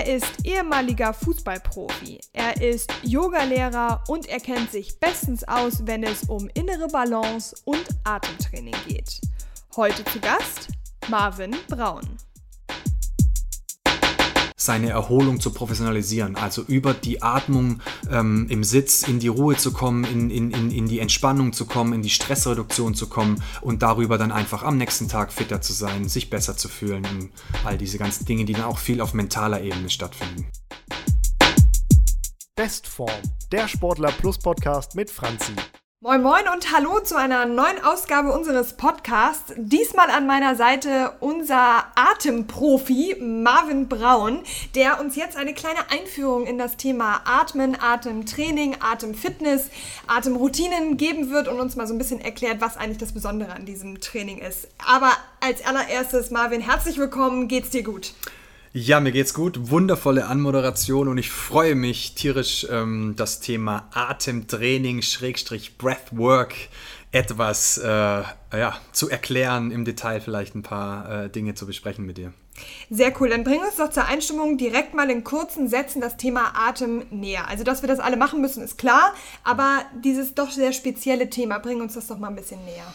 Er ist ehemaliger Fußballprofi, er ist Yogalehrer und er kennt sich bestens aus, wenn es um innere Balance und Atemtraining geht. Heute zu Gast Marvin Braun seine Erholung zu professionalisieren. Also über die Atmung ähm, im Sitz in die Ruhe zu kommen, in, in, in, in die Entspannung zu kommen, in die Stressreduktion zu kommen und darüber dann einfach am nächsten Tag fitter zu sein, sich besser zu fühlen und all diese ganzen Dinge, die dann auch viel auf mentaler Ebene stattfinden. Bestform, der Sportler Plus Podcast mit Franzi. Moin Moin und hallo zu einer neuen Ausgabe unseres Podcasts. Diesmal an meiner Seite unser Atemprofi Marvin Braun, der uns jetzt eine kleine Einführung in das Thema Atmen, Atemtraining, Atemfitness, Atemroutinen geben wird und uns mal so ein bisschen erklärt, was eigentlich das Besondere an diesem Training ist. Aber als allererstes, Marvin, herzlich willkommen, geht's dir gut? Ja, mir geht's gut. Wundervolle Anmoderation und ich freue mich tierisch, ähm, das Thema Atemtraining, Schrägstrich Breathwork etwas äh, ja, zu erklären, im Detail vielleicht ein paar äh, Dinge zu besprechen mit dir. Sehr cool. Dann bring uns doch zur Einstimmung direkt mal in kurzen Sätzen das Thema Atem näher. Also, dass wir das alle machen müssen, ist klar, aber dieses doch sehr spezielle Thema, bring uns das doch mal ein bisschen näher.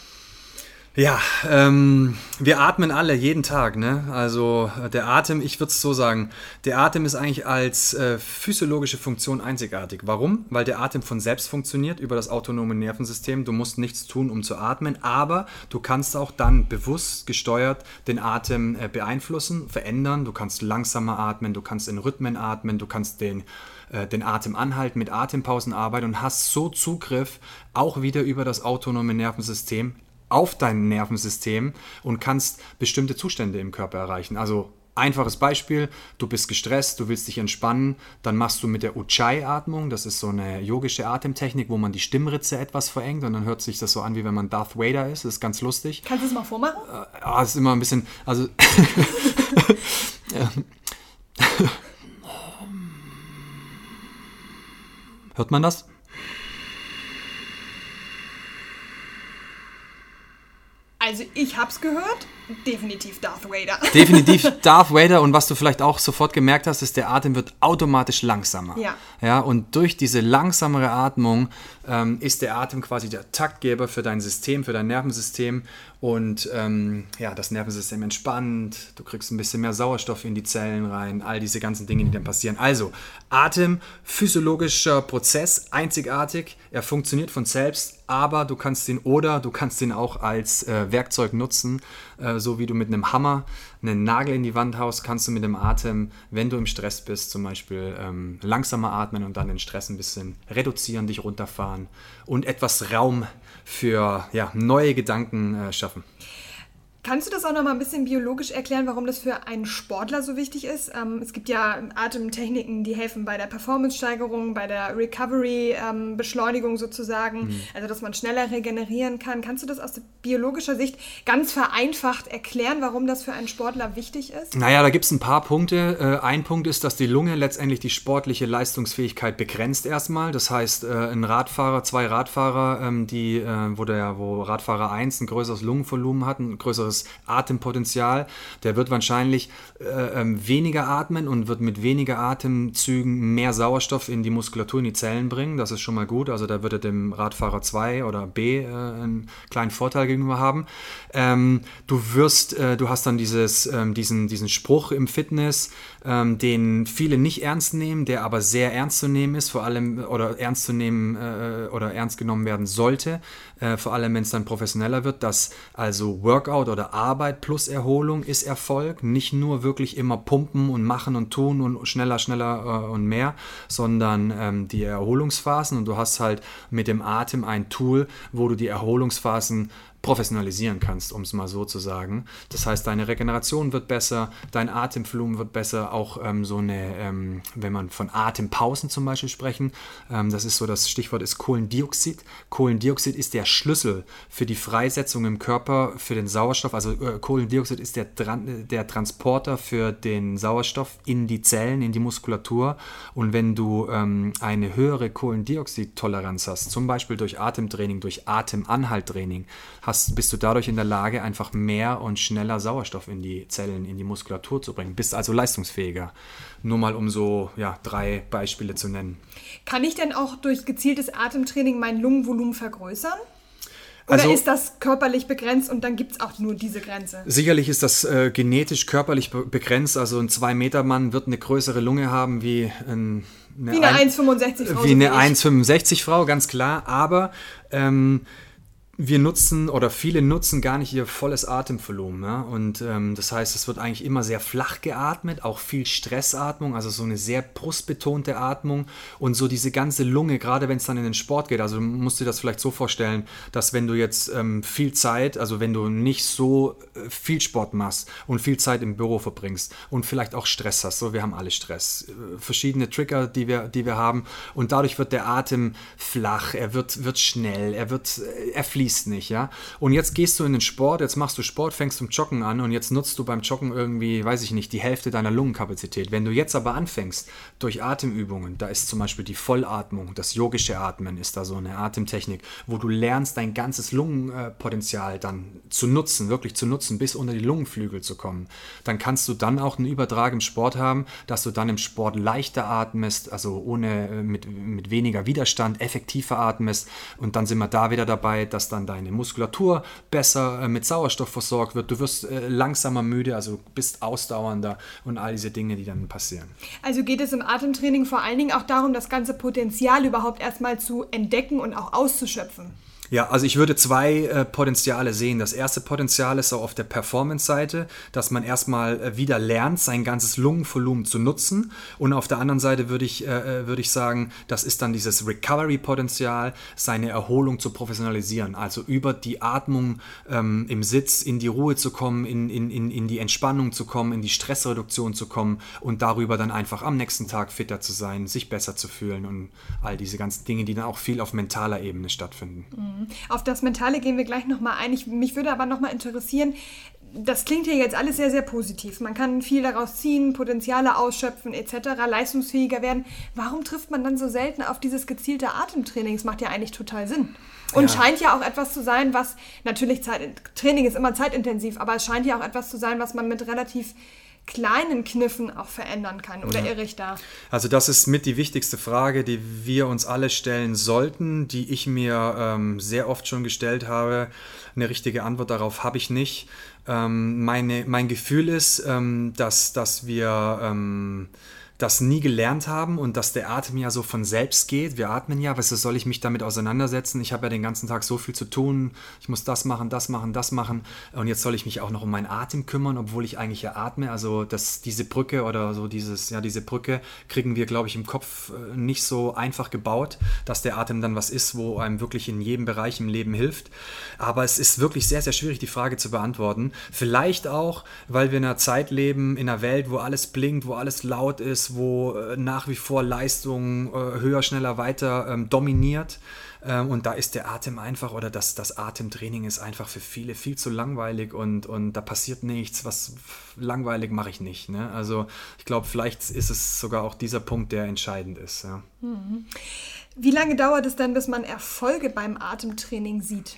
Ja, ähm, wir atmen alle jeden Tag. Ne? Also äh, der Atem, ich würde es so sagen, der Atem ist eigentlich als äh, physiologische Funktion einzigartig. Warum? Weil der Atem von selbst funktioniert über das autonome Nervensystem. Du musst nichts tun, um zu atmen, aber du kannst auch dann bewusst gesteuert den Atem äh, beeinflussen, verändern. Du kannst langsamer atmen, du kannst in Rhythmen atmen, du kannst den äh, den Atem anhalten, mit Atempausen arbeiten und hast so Zugriff auch wieder über das autonome Nervensystem auf dein Nervensystem und kannst bestimmte Zustände im Körper erreichen. Also einfaches Beispiel, du bist gestresst, du willst dich entspannen, dann machst du mit der Ujjayi-Atmung, das ist so eine yogische Atemtechnik, wo man die Stimmritze etwas verengt und dann hört sich das so an, wie wenn man Darth Vader ist, das ist ganz lustig. Kannst du es mal vormachen? Ah, ist immer ein bisschen, also Hört man das? Also ich hab's gehört. Definitiv Darth Vader. Definitiv Darth Vader und was du vielleicht auch sofort gemerkt hast, ist, der Atem wird automatisch langsamer. Ja. ja und durch diese langsamere Atmung ähm, ist der Atem quasi der Taktgeber für dein System, für dein Nervensystem und ähm, ja, das Nervensystem entspannt, du kriegst ein bisschen mehr Sauerstoff in die Zellen rein, all diese ganzen Dinge, die dann passieren. Also, Atem, physiologischer Prozess, einzigartig, er funktioniert von selbst, aber du kannst ihn oder du kannst ihn auch als äh, Werkzeug nutzen, äh, so wie du mit einem Hammer einen Nagel in die Wand haust, kannst du mit dem Atem, wenn du im Stress bist, zum Beispiel ähm, langsamer atmen und dann den Stress ein bisschen reduzieren, dich runterfahren und etwas Raum für ja, neue Gedanken äh, schaffen. Kannst du das auch noch mal ein bisschen biologisch erklären, warum das für einen Sportler so wichtig ist? Ähm, es gibt ja Atemtechniken, die helfen bei der Performance-Steigerung, bei der Recovery-Beschleunigung ähm, sozusagen, mhm. also dass man schneller regenerieren kann. Kannst du das aus biologischer Sicht ganz vereinfacht erklären, warum das für einen Sportler wichtig ist? Naja, da gibt es ein paar Punkte. Äh, ein Punkt ist, dass die Lunge letztendlich die sportliche Leistungsfähigkeit begrenzt erstmal. Das heißt, äh, ein Radfahrer, zwei Radfahrer, ähm, die, äh, wo, der, wo Radfahrer 1 ein größeres Lungenvolumen hat, ein größeres größeres Atempotenzial. Der wird wahrscheinlich äh, ähm, weniger atmen und wird mit weniger Atemzügen mehr Sauerstoff in die Muskulatur, in die Zellen bringen. Das ist schon mal gut. Also da wird er dem Radfahrer 2 oder B äh, einen kleinen Vorteil gegenüber haben. Ähm, du wirst, äh, du hast dann dieses, ähm, diesen, diesen Spruch im Fitness, ähm, den viele nicht ernst nehmen, der aber sehr ernst zu nehmen ist, vor allem oder ernst zu nehmen äh, oder ernst genommen werden sollte, äh, vor allem wenn es dann professioneller wird, dass also Workout oder Arbeit plus Erholung ist Erfolg, nicht nur wirklich immer pumpen und machen und tun und schneller, schneller äh, und mehr, sondern ähm, die Erholungsphasen. Und du hast halt mit dem Atem ein Tool, wo du die Erholungsphasen professionalisieren kannst, um es mal so zu sagen. Das heißt, deine Regeneration wird besser, dein Atemvolumen wird besser, auch ähm, so eine, ähm, wenn man von Atempausen zum Beispiel sprechen, ähm, das ist so, das Stichwort ist Kohlendioxid. Kohlendioxid ist der Schlüssel für die Freisetzung im Körper für den Sauerstoff. Also äh, Kohlendioxid ist der, der Transporter für den Sauerstoff in die Zellen, in die Muskulatur. Und wenn du ähm, eine höhere Kohlendioxidtoleranz hast, zum Beispiel durch Atemtraining, durch Atemanhalttraining, hast hast, bist du dadurch in der Lage, einfach mehr und schneller Sauerstoff in die Zellen, in die Muskulatur zu bringen. Bist also leistungsfähiger. Nur mal um so ja, drei Beispiele zu nennen. Kann ich denn auch durch gezieltes Atemtraining mein Lungenvolumen vergrößern? Oder Also- ist das körperlich begrenzt und dann gibt es auch nur diese Grenze? Sicherlich ist das äh, genetisch, körperlich be begrenzt. Also ein 2-Meter-Mann wird eine größere Lunge haben wie ein, Wie eine ein- 1,65 Frau. Wie so eine ich. 1,65 Frau, ganz klar. Aber ähm, wir nutzen oder viele nutzen gar nicht ihr volles Atemvolumen. Ja? Und ähm, das heißt, es wird eigentlich immer sehr flach geatmet, auch viel Stressatmung, also so eine sehr brustbetonte Atmung und so diese ganze Lunge, gerade wenn es dann in den Sport geht. Also du musst dir das vielleicht so vorstellen, dass wenn du jetzt ähm, viel Zeit, also wenn du nicht so äh, viel Sport machst und viel Zeit im Büro verbringst und vielleicht auch Stress hast, so wir haben alle Stress, äh, verschiedene Trigger, die wir, die wir haben und dadurch wird der Atem flach, er wird, wird schnell, er wird, äh, er fließt nicht, ja. Und jetzt gehst du in den Sport, jetzt machst du Sport, fängst zum Joggen an und jetzt nutzt du beim Joggen irgendwie, weiß ich nicht, die Hälfte deiner Lungenkapazität. Wenn du jetzt aber anfängst durch Atemübungen, da ist zum Beispiel die Vollatmung, das yogische Atmen ist da so eine Atemtechnik, wo du lernst, dein ganzes Lungenpotenzial dann zu nutzen, wirklich zu nutzen, bis unter die Lungenflügel zu kommen. Dann kannst du dann auch einen Übertrag im Sport haben, dass du dann im Sport leichter atmest, also ohne äh, mit, mit weniger Widerstand, effektiver atmest. Und dann sind wir da wieder dabei, dass dann deine Muskulatur besser äh, mit Sauerstoff versorgt wird. Du wirst äh, langsamer müde, also bist ausdauernder und all diese Dinge, die dann passieren. Also geht es im Atemtraining vor allen Dingen auch darum, das ganze Potenzial überhaupt erstmal zu entdecken und auch auszuschöpfen. Ja, also ich würde zwei äh, Potenziale sehen. Das erste Potenzial ist so auf der Performance-Seite, dass man erstmal äh, wieder lernt, sein ganzes Lungenvolumen zu nutzen. Und auf der anderen Seite würde ich, äh, äh, würde ich sagen, das ist dann dieses Recovery-Potenzial, seine Erholung zu professionalisieren. Also über die Atmung ähm, im Sitz in die Ruhe zu kommen, in, in, in, in die Entspannung zu kommen, in die Stressreduktion zu kommen und darüber dann einfach am nächsten Tag fitter zu sein, sich besser zu fühlen und all diese ganzen Dinge, die dann auch viel auf mentaler Ebene stattfinden. Auf das Mentale gehen wir gleich nochmal ein. Ich, mich würde aber nochmal interessieren, das klingt hier jetzt alles sehr, sehr positiv. Man kann viel daraus ziehen, Potenziale ausschöpfen etc., leistungsfähiger werden. Warum trifft man dann so selten auf dieses gezielte Atemtraining? Das macht ja eigentlich total Sinn. Und Ja. scheint ja auch etwas zu sein, was natürlich Zeit, Training ist immer zeitintensiv, aber es scheint ja auch etwas zu sein, was man mit relativ kleinen Kniffen auch verändern kann. Oder irre ich da? Also das ist mit die wichtigste Frage, die wir uns alle stellen sollten, die ich mir ähm, sehr oft schon gestellt habe. Eine richtige Antwort darauf habe ich nicht. Ähm, meine, mein Gefühl ist, ähm, dass, dass wir ähm, das nie gelernt haben und dass der Atem ja so von selbst geht. Wir atmen ja, was soll ich mich damit auseinandersetzen? Ich habe ja den ganzen Tag so viel zu tun. Ich muss das machen, das machen, das machen. Und jetzt soll ich mich auch noch um meinen Atem kümmern, obwohl ich eigentlich ja atme. Also dass diese Brücke oder so dieses, ja, diese Brücke kriegen wir, glaube ich, im Kopf äh, nicht so einfach gebaut, dass der Atem dann was ist, wo einem wirklich in jedem Bereich im Leben hilft. Aber es ist wirklich sehr, sehr schwierig, die Frage zu beantworten. Vielleicht auch, weil wir in einer Zeit leben, in einer Welt, wo alles blinkt, wo alles laut ist, wo äh, nach wie vor Leistung äh, höher, schneller, weiter ähm, dominiert. Ähm, und da ist der Atem einfach oder das, das Atemtraining ist einfach für viele viel zu langweilig und, und da passiert nichts, was langweilig mache ich nicht. Ne? Also ich glaube, vielleicht ist es sogar auch dieser Punkt, der entscheidend ist. Ja. Wie lange dauert es denn, bis man Erfolge beim Atemtraining sieht?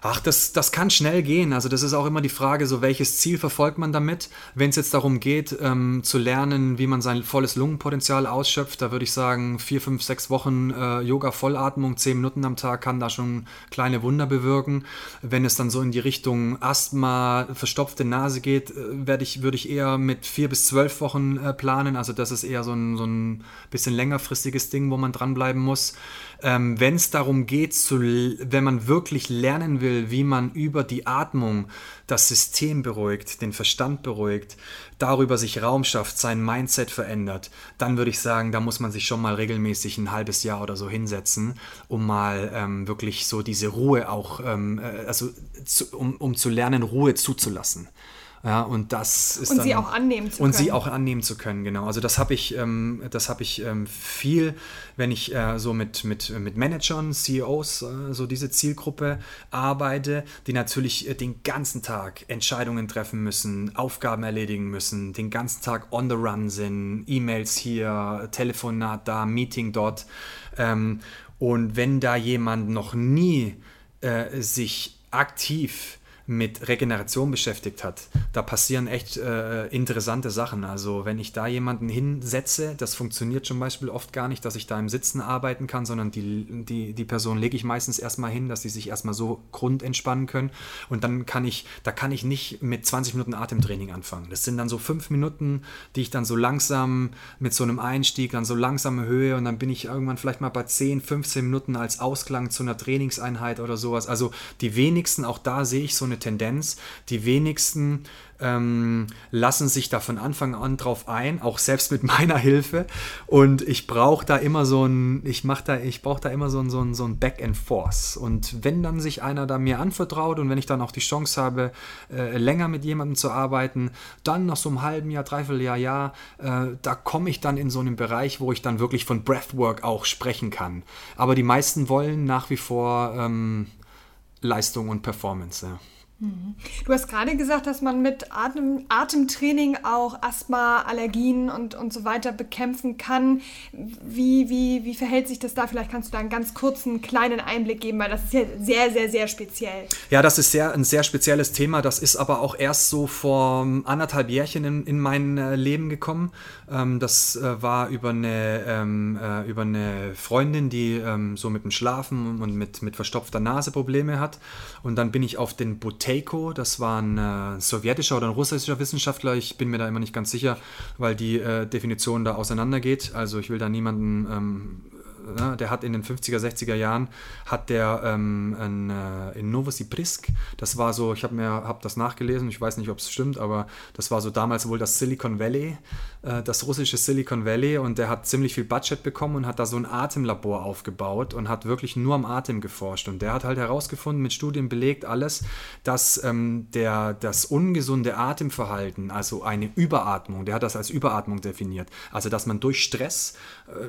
Ach, das, das kann schnell gehen. Also das ist auch immer die Frage, so welches Ziel verfolgt man damit. Wenn es jetzt darum geht, ähm, zu lernen, wie man sein volles Lungenpotenzial ausschöpft, da würde ich sagen, vier, fünf, sechs Wochen äh, Yoga-Vollatmung, zehn Minuten am Tag kann da schon kleine Wunder bewirken. Wenn es dann so in die Richtung Asthma, verstopfte Nase geht, äh, werde ich, würde ich eher mit vier bis zwölf Wochen äh, planen. Also das ist eher so ein, so ein bisschen längerfristiges Ding, wo man dranbleiben muss. Ähm, Wenn es darum geht, zu, wenn man wirklich lernen will, wie man über die Atmung das System beruhigt, den Verstand beruhigt, darüber sich Raum schafft, sein Mindset verändert, dann würde ich sagen, da muss man sich schon mal regelmäßig ein halbes Jahr oder so hinsetzen, um mal ähm, wirklich so diese Ruhe auch, ähm, äh, also zu, um, um zu lernen, Ruhe zuzulassen. Ja, und das ist Und dann, sie auch annehmen zu und sie können. auch annehmen zu können, genau. Also das habe ich, ähm, das habe ich ähm, viel, wenn ich äh, so mit, mit, mit Managern, CEOs, äh, so diese Zielgruppe arbeite, die natürlich äh, den ganzen Tag Entscheidungen treffen müssen, Aufgaben erledigen müssen, den ganzen Tag on the run sind, E-Mails hier, Telefonat da, Meeting dort. Ähm, und wenn da jemand noch nie äh, sich aktiv mit Regeneration beschäftigt hat, da passieren echt äh, interessante Sachen. Also wenn ich da jemanden hinsetze, das funktioniert zum Beispiel oft gar nicht, dass ich da im Sitzen arbeiten kann, sondern die, die, die Person lege ich meistens erstmal hin, dass sie sich erstmal so grundentspannen können. Und dann kann ich, da kann ich nicht mit 20 Minuten Atemtraining anfangen. Das sind dann so fünf Minuten, die ich dann so langsam mit so einem Einstieg, dann so langsame Höhe und dann bin ich irgendwann vielleicht mal bei 10, 15 Minuten als Ausklang zu einer Trainingseinheit oder sowas. Also die wenigsten, auch da sehe ich so eine Tendenz. Die wenigsten ähm, lassen sich da von Anfang an drauf ein, auch selbst mit meiner Hilfe. Und ich brauche da immer so ein, ich mache da, ich brauche da immer so ein, so ein, so ein Back and Forth. Und wenn dann sich einer da mir anvertraut und wenn ich dann auch die Chance habe, äh, länger mit jemandem zu arbeiten, dann nach so einem halben Jahr, dreiviertel Jahr, Jahr, äh, da komme ich dann in so einen Bereich, wo ich dann wirklich von Breathwork auch sprechen kann. Aber die meisten wollen nach wie vor ähm, Leistung und Performance. Ja. Du hast gerade gesagt, dass man mit Atem, Atemtraining auch Asthma, Allergien und, und so weiter bekämpfen kann. Wie, wie, wie verhält sich das da? Vielleicht kannst du da einen ganz kurzen, kleinen Einblick geben, weil das ist ja sehr, sehr, sehr speziell. Ja, das ist sehr, ein sehr spezielles Thema. Das ist aber auch erst so vor anderthalb Jährchen in, in mein äh, Leben gekommen. Ähm, das äh, war über eine, ähm, äh, über eine Freundin, die ähm, so mit dem Schlafen und mit, mit verstopfter Nase Probleme hat. Und dann bin ich auf den Buteyko, das war ein äh, sowjetischer oder ein russischer Wissenschaftler, ich bin mir da immer nicht ganz sicher, weil die äh, Definition da auseinandergeht. Also ich will da niemanden ähm, ne, der hat in den 50er, 60er Jahren, hat der ähm, ein, äh, in Novosibirsk, das war so, ich habe mir hab das nachgelesen, ich weiß nicht, ob es stimmt, aber das war so damals wohl das Silicon Valley, äh, das russische Silicon Valley und der hat ziemlich viel Budget bekommen und hat da so ein Atemlabor aufgebaut und hat wirklich nur am Atem geforscht. Und der hat halt herausgefunden, mit Studien belegt alles, dass ähm, der, das ungesunde Atemverhalten, also eine Überatmung, der hat das als Überatmung definiert, also dass man durch Stress äh,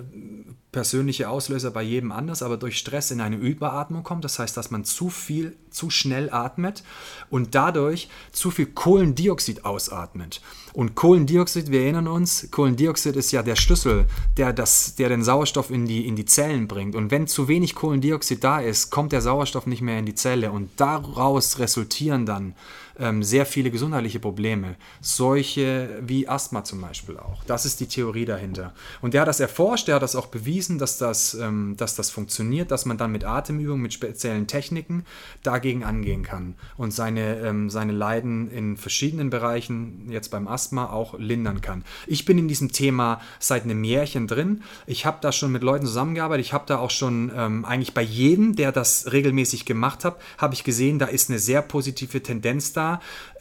persönliche Auslöser bei jedem anders, aber durch Stress in eine Überatmung kommt. Das heißt, dass man zu viel, zu schnell atmet und dadurch zu viel Kohlendioxid ausatmet. Und Kohlendioxid, wir erinnern uns, Kohlendioxid ist ja der Schlüssel, der, das, der den Sauerstoff in die, in die Zellen bringt. Und wenn zu wenig Kohlendioxid da ist, kommt der Sauerstoff nicht mehr in die Zelle. Und daraus resultieren dann ähm, sehr viele gesundheitliche Probleme. Solche wie Asthma zum Beispiel auch. Das ist die Theorie dahinter. Und der hat das erforscht, der hat das auch bewiesen, dass das, ähm, dass das funktioniert, dass man dann mit Atemübungen, mit speziellen Techniken dagegen angehen kann und seine, ähm, seine Leiden in verschiedenen Bereichen, jetzt beim Asthma, auch lindern kann. Ich bin in diesem Thema seit einem Jährchen drin. Ich habe da schon mit Leuten zusammengearbeitet. Ich habe da auch schon ähm, eigentlich bei jedem, der das regelmäßig gemacht hat, habe ich gesehen, da ist eine sehr positive Tendenz da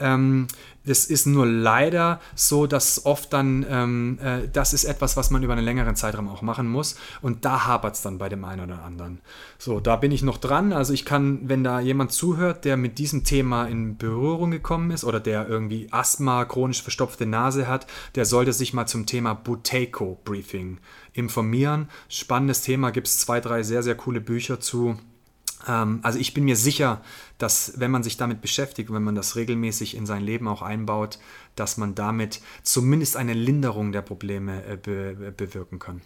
ähm, das ist nur leider so, dass oft dann, ähm, äh, das ist etwas, was man über einen längeren Zeitraum auch machen muss. Und da hapert es dann bei dem einen oder anderen. So, da bin ich noch dran. Also ich kann, wenn da jemand zuhört, der mit diesem Thema in Berührung gekommen ist oder der irgendwie Asthma, chronisch verstopfte Nase hat, der sollte sich mal zum Thema Buteco-Briefing informieren. Spannendes Thema, gibt es zwei, drei sehr, sehr coole Bücher zu. Ähm, also ich bin mir sicher, dass wenn man sich damit beschäftigt, wenn man das regelmäßig in sein Leben auch einbaut, dass man damit zumindest eine Linderung der Probleme äh, be bewirken kann.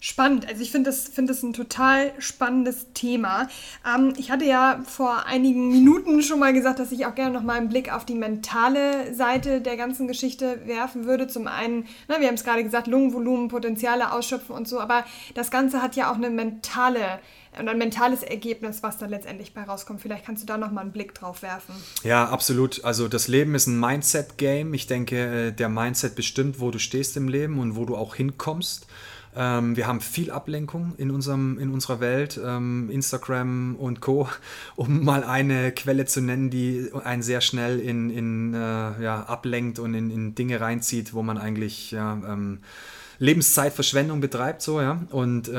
Spannend. Also ich finde das, find das ein total spannendes Thema. Ähm, ich hatte ja vor einigen Minuten schon mal gesagt, dass ich auch gerne noch mal einen Blick auf die mentale Seite der ganzen Geschichte werfen würde. Zum einen, na, wir haben es gerade gesagt, Lungenvolumen, Potenziale ausschöpfen und so, aber das Ganze hat ja auch eine mentale und ein mentales Ergebnis, was da letztendlich bei rauskommt. Vielleicht kannst du da noch mal einen Blick drauf werfen. Ja, absolut. Also das Leben ist ein Mindset-Game. Ich denke, äh, der Mindset bestimmt, wo du stehst im Leben und wo du auch hinkommst. Ähm, wir haben viel Ablenkung in, unserem, in unserer Welt, ähm, Instagram und Co., um mal eine Quelle zu nennen, die einen sehr schnell in, in äh, ja, ablenkt und in, in Dinge reinzieht, wo man eigentlich ja, ähm, Lebenszeitverschwendung betreibt. So, ja? Und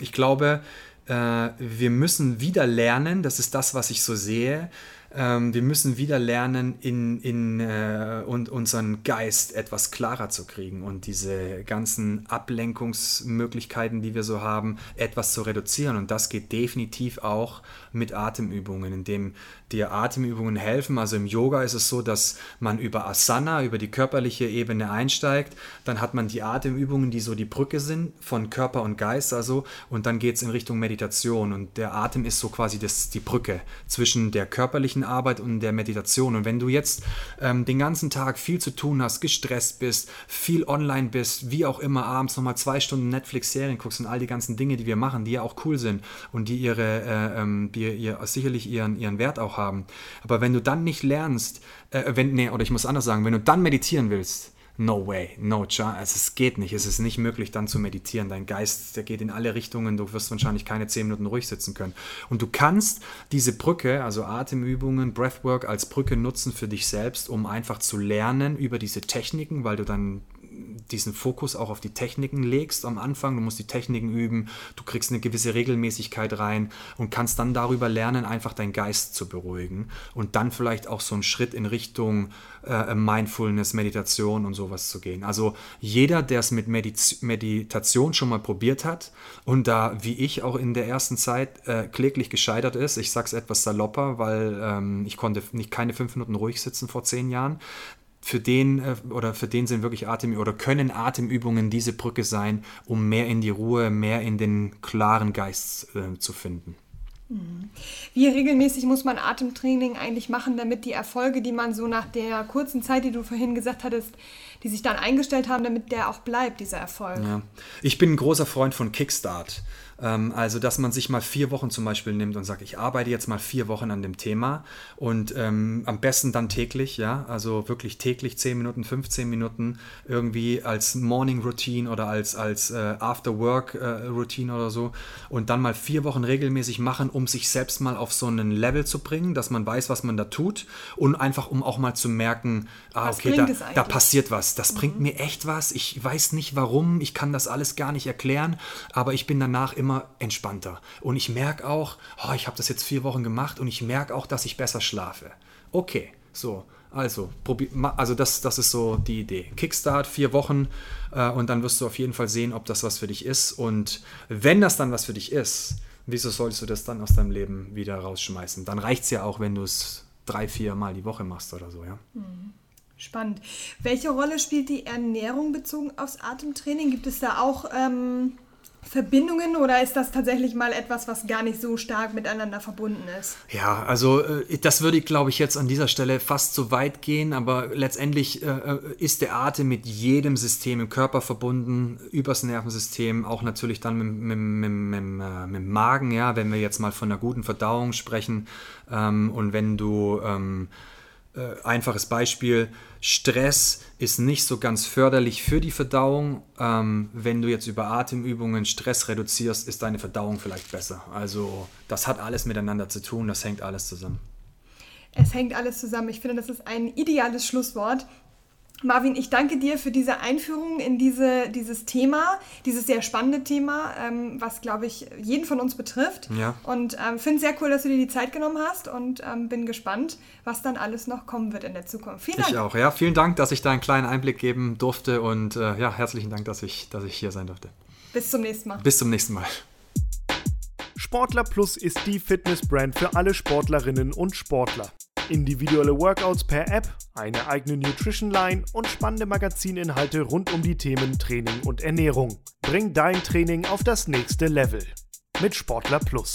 ich glaube, wir müssen wieder lernen, das ist das, was ich so sehe, ähm, wir müssen wieder lernen, in, in äh, und unseren Geist etwas klarer zu kriegen und diese ganzen Ablenkungsmöglichkeiten, die wir so haben, etwas zu reduzieren. Und das geht definitiv auch mit Atemübungen, indem dir Atemübungen helfen. Also im Yoga ist es so, dass man über Asana, über die körperliche Ebene einsteigt. Dann hat man die Atemübungen, die so die Brücke sind von Körper und Geist. Also, und dann geht es in Richtung Meditation. Und der Atem ist so quasi das, die Brücke zwischen der körperlichen Arbeit und der Meditation. Und wenn du jetzt ähm, den ganzen Tag viel zu tun hast, gestresst bist, viel online bist, wie auch immer, abends nochmal zwei Stunden Netflix-Serien guckst und all die ganzen Dinge, die wir machen, die ja auch cool sind und die ihre, äh, ähm, die ihr, sicherlich ihren, ihren Wert auch haben. Aber wenn du dann nicht lernst, äh, wenn, nee, oder ich muss anders sagen, wenn du dann meditieren willst, no way, no chance. Also es geht nicht. Es ist nicht möglich, dann zu meditieren. Dein Geist, der geht in alle Richtungen. Du wirst wahrscheinlich keine zehn Minuten ruhig sitzen können. Und du kannst diese Brücke, also Atemübungen, Breathwork als Brücke nutzen für dich selbst, um einfach zu lernen über diese Techniken, weil du dann diesen Fokus auch auf die Techniken legst am Anfang. Du musst die Techniken üben, du kriegst eine gewisse Regelmäßigkeit rein und kannst dann darüber lernen, einfach deinen Geist zu beruhigen und dann vielleicht auch so einen Schritt in Richtung äh, Mindfulness, Meditation und sowas zu gehen. Also jeder, der es mit Mediz Meditation schon mal probiert hat und da, wie ich auch in der ersten Zeit äh, kläglich gescheitert ist, ich sage es etwas salopper, weil ähm, ich konnte nicht keine fünf Minuten ruhig sitzen vor zehn Jahren, für den äh, oder für den sind wirklich Atem oder können Atemübungen diese Brücke sein, um mehr in die Ruhe, mehr in den klaren Geist äh, zu finden. Mhm. Wie regelmäßig muss man Atemtraining eigentlich machen, damit die Erfolge, die man so nach der kurzen Zeit, die du vorhin gesagt hattest, die sich dann eingestellt haben, damit der auch bleibt, dieser Erfolg? Ja. Ich bin ein großer Freund von Kickstart. Ähm, also, dass man sich mal vier Wochen zum Beispiel nimmt und sagt, ich arbeite jetzt mal vier Wochen an dem Thema und ähm, am besten dann täglich, ja, also wirklich täglich 10 Minuten, 15 Minuten irgendwie als Morning Routine oder als, als äh, After Work äh, Routine oder so und dann mal vier Wochen regelmäßig machen, um sich selbst mal auf so einen Level zu bringen, dass man weiß, was man da tut und einfach, um auch mal zu merken, ah, okay, da, da, passiert was, das mhm. bringt mir echt was, ich weiß nicht warum, ich kann das alles gar nicht erklären, aber ich bin danach immer entspannter. Und ich merke auch, oh, ich habe das jetzt vier Wochen gemacht und ich merke auch, dass ich besser schlafe. Okay, so. Also, also das, das ist so die Idee. Kickstart, vier Wochen äh, und dann wirst du auf jeden Fall sehen, ob das was für dich ist. Und wenn das dann was für dich ist, wieso solltest du das dann aus deinem Leben wieder rausschmeißen? Dann reicht es ja auch, wenn du es drei, vier Mal die Woche machst oder so, ja. Mhm. Spannend. Welche Rolle spielt die Ernährung bezogen aufs Atemtraining? Gibt es da auch ähm, Verbindungen oder ist das tatsächlich mal etwas, was gar nicht so stark miteinander verbunden ist? Ja, also äh, das würde ich, glaube ich, jetzt an dieser Stelle fast zu weit gehen, aber letztendlich äh, äh, ist der Atem mit jedem System im Körper verbunden, übers Nervensystem, auch natürlich dann mit, mit, mit, mit, mit dem Magen, ja, wenn wir jetzt mal von einer guten Verdauung sprechen ähm, und wenn du ähm, äh, einfaches Beispiel, Stress ist nicht so ganz förderlich für die Verdauung. Ähm, wenn du jetzt über Atemübungen Stress reduzierst, ist deine Verdauung vielleicht besser. Also das hat alles miteinander zu tun, das hängt alles zusammen. Es hängt alles zusammen. Ich finde, das ist ein ideales Schlusswort. Marvin, ich danke dir für diese Einführung in diese, dieses Thema, dieses sehr spannende Thema, ähm, was, glaube ich, jeden von uns betrifft. Ja. Und ähm, finde es sehr cool, dass du dir die Zeit genommen hast und ähm, bin gespannt, was dann alles noch kommen wird in der Zukunft. Vielen Dank. Ich auch, ja. Vielen Dank, dass ich da einen kleinen Einblick geben durfte und äh, ja, herzlichen Dank, dass ich, dass ich hier sein durfte. Bis zum nächsten Mal. Bis zum nächsten Mal. Sportler Plus ist die Fitnessbrand für alle Sportlerinnen und Sportler. Individuelle Workouts per App, eine eigene Nutrition Line und spannende Magazininhalte rund um die Themen Training und Ernährung. Bring dein Training auf das nächste Level mit Sportler Plus.